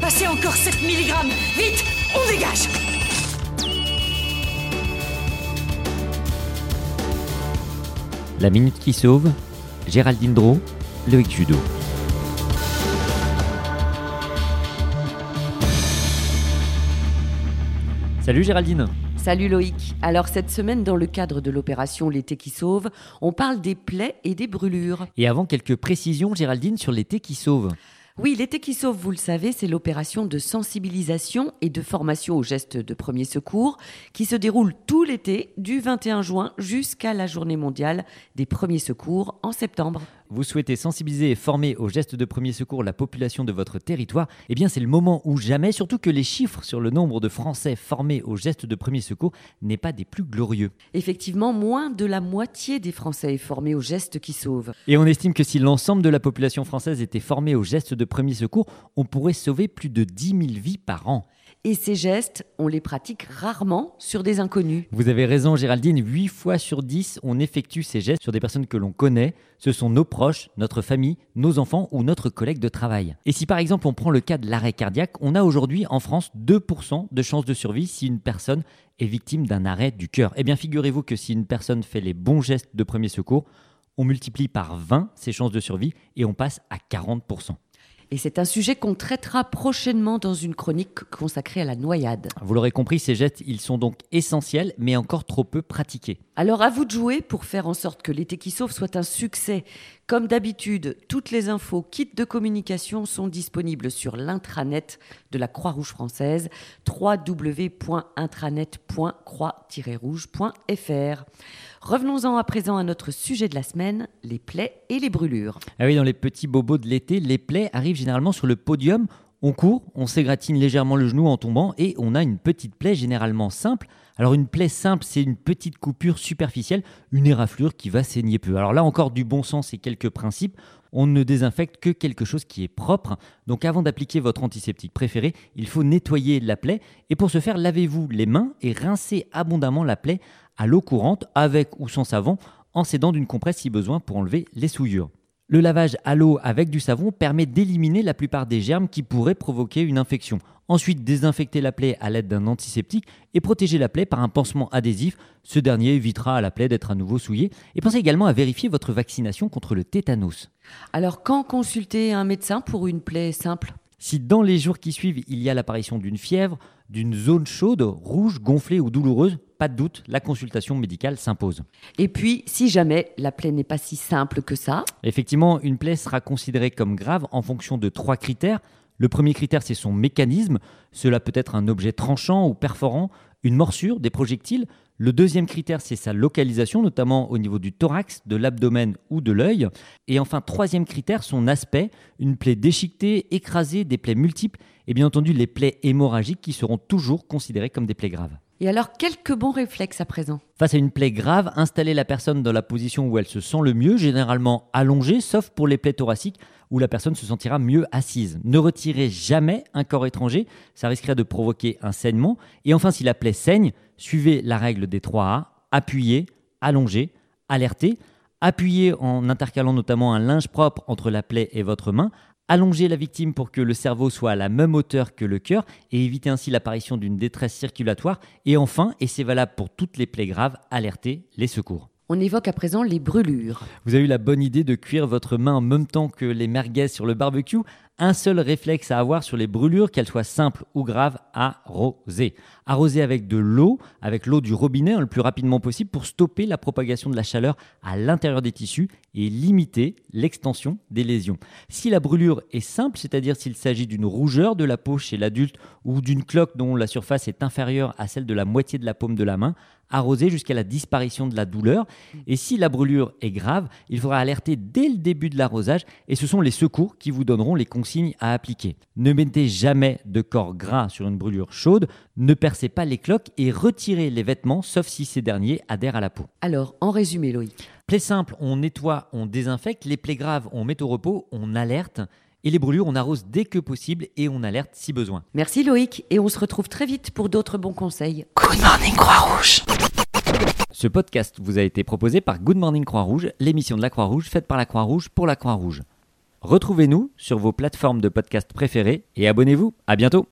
Passez encore 7 mg Vite On dégage. La Minute qui Sauve, Géraldine Dro, Loïc Judo. Salut Géraldine Salut Loïc. Alors cette semaine, dans le cadre de l'opération L'été qui sauve, on parle des plaies et des brûlures. Et avant, quelques précisions Géraldine sur l'été qui sauve. Oui, l'été qui sauve, vous le savez, c'est l'opération de sensibilisation et de formation aux gestes de premier secours qui se déroule tout l'été du 21 juin jusqu'à la journée mondiale des premiers secours en septembre. Vous souhaitez sensibiliser et former aux gestes de premier secours la population de votre territoire Eh bien, c'est le moment ou jamais, surtout que les chiffres sur le nombre de Français formés aux gestes de premier secours n'est pas des plus glorieux. Effectivement, moins de la moitié des Français est formé aux gestes qui sauvent. Et on estime que si l'ensemble de la population française était formée aux gestes de premier secours, on pourrait sauver plus de 10 000 vies par an. Et ces gestes, on les pratique rarement sur des inconnus. Vous avez raison Géraldine, 8 fois sur 10, on effectue ces gestes sur des personnes que l'on connaît. Ce sont nos proches, notre famille, nos enfants ou notre collègue de travail. Et si par exemple on prend le cas de l'arrêt cardiaque, on a aujourd'hui en France 2% de chances de survie si une personne est victime d'un arrêt du cœur. Eh bien figurez-vous que si une personne fait les bons gestes de premier secours, on multiplie par 20 ses chances de survie et on passe à 40%. Et c'est un sujet qu'on traitera prochainement dans une chronique consacrée à la noyade. Vous l'aurez compris, ces gestes, ils sont donc essentiels, mais encore trop peu pratiqués. Alors à vous de jouer pour faire en sorte que l'été qui sauve soit un succès. Comme d'habitude, toutes les infos, kits de communication sont disponibles sur l'intranet de la Croix-Rouge française, www.intranet.croix-rouge.fr. Revenons-en à présent à notre sujet de la semaine, les plaies et les brûlures. Ah oui, dans les petits bobos de l'été, les plaies arrivent généralement sur le podium. On court, on s'égratine légèrement le genou en tombant et on a une petite plaie généralement simple. Alors une plaie simple, c'est une petite coupure superficielle, une éraflure qui va saigner peu. Alors là encore du bon sens et quelques principes. On ne désinfecte que quelque chose qui est propre. Donc avant d'appliquer votre antiseptique préféré, il faut nettoyer la plaie. Et pour ce faire, lavez-vous les mains et rincez abondamment la plaie à l'eau courante, avec ou sans savon, en s'aidant d'une compresse si besoin pour enlever les souillures. Le lavage à l'eau avec du savon permet d'éliminer la plupart des germes qui pourraient provoquer une infection. Ensuite, désinfectez la plaie à l'aide d'un antiseptique et protégez la plaie par un pansement adhésif. Ce dernier évitera à la plaie d'être à nouveau souillée. Et pensez également à vérifier votre vaccination contre le tétanos. Alors quand consulter un médecin pour une plaie simple? Si dans les jours qui suivent, il y a l'apparition d'une fièvre, d'une zone chaude, rouge, gonflée ou douloureuse, pas de doute, la consultation médicale s'impose. Et puis, si jamais la plaie n'est pas si simple que ça Effectivement, une plaie sera considérée comme grave en fonction de trois critères. Le premier critère, c'est son mécanisme. Cela peut être un objet tranchant ou perforant, une morsure, des projectiles. Le deuxième critère, c'est sa localisation, notamment au niveau du thorax, de l'abdomen ou de l'œil. Et enfin, troisième critère, son aspect, une plaie déchiquetée, écrasée, des plaies multiples, et bien entendu les plaies hémorragiques qui seront toujours considérées comme des plaies graves. Et alors, quelques bons réflexes à présent Face à une plaie grave, installez la personne dans la position où elle se sent le mieux, généralement allongée, sauf pour les plaies thoraciques où la personne se sentira mieux assise. Ne retirez jamais un corps étranger, ça risquerait de provoquer un saignement. Et enfin, si la plaie saigne, suivez la règle des 3A, appuyez, allongez, alertez. Appuyez en intercalant notamment un linge propre entre la plaie et votre main. Allongez la victime pour que le cerveau soit à la même hauteur que le cœur et éviter ainsi l'apparition d'une détresse circulatoire. Et enfin, et c'est valable pour toutes les plaies graves, alertez les secours. On évoque à présent les brûlures. Vous avez eu la bonne idée de cuire votre main en même temps que les merguez sur le barbecue un seul réflexe à avoir sur les brûlures, qu'elles soient simples ou graves, arroser. Arroser avec de l'eau, avec l'eau du robinet hein, le plus rapidement possible pour stopper la propagation de la chaleur à l'intérieur des tissus et limiter l'extension des lésions. Si la brûlure est simple, c'est-à-dire s'il s'agit d'une rougeur de la peau chez l'adulte ou d'une cloque dont la surface est inférieure à celle de la moitié de la paume de la main, arroser jusqu'à la disparition de la douleur. Et si la brûlure est grave, il faudra alerter dès le début de l'arrosage et ce sont les secours qui vous donneront les consignes à appliquer. Ne mettez jamais de corps gras sur une brûlure chaude, ne percez pas les cloques et retirez les vêtements sauf si ces derniers adhèrent à la peau. Alors, en résumé, Loïc. Plaies simples, on nettoie, on désinfecte. Les plaies graves, on met au repos, on alerte. Et les brûlures, on arrose dès que possible et on alerte si besoin. Merci Loïc et on se retrouve très vite pour d'autres bons conseils. Good morning Croix-Rouge Ce podcast vous a été proposé par Good Morning Croix-Rouge, l'émission de la Croix-Rouge faite par la Croix-Rouge pour la Croix-Rouge. Retrouvez-nous sur vos plateformes de podcast préférées et abonnez-vous. À bientôt.